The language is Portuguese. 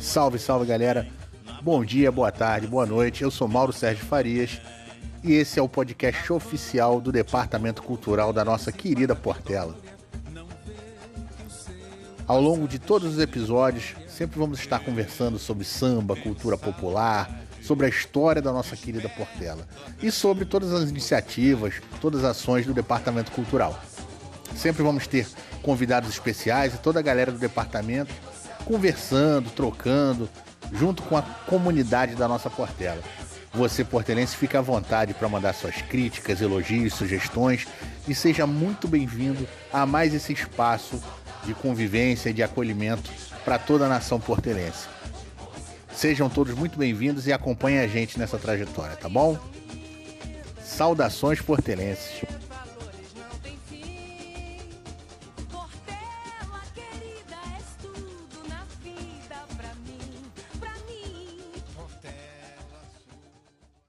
Salve, salve galera. Bom dia, boa tarde, boa noite. Eu sou Mauro Sérgio Farias e esse é o podcast oficial do Departamento Cultural da nossa querida Portela. Ao longo de todos os episódios, sempre vamos estar conversando sobre samba, cultura popular, sobre a história da nossa querida Portela e sobre todas as iniciativas, todas as ações do Departamento Cultural. Sempre vamos ter convidados especiais e toda a galera do departamento conversando, trocando, junto com a comunidade da nossa Portela. Você, portelense, fica à vontade para mandar suas críticas, elogios, sugestões e seja muito bem-vindo a mais esse espaço de convivência e de acolhimento para toda a nação portelense. Sejam todos muito bem-vindos e acompanhem a gente nessa trajetória, tá bom? Saudações portelenses.